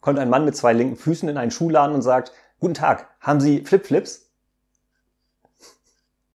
kommt ein Mann mit zwei linken Füßen in einen Schuhladen und sagt, Guten Tag, haben Sie Flipflips?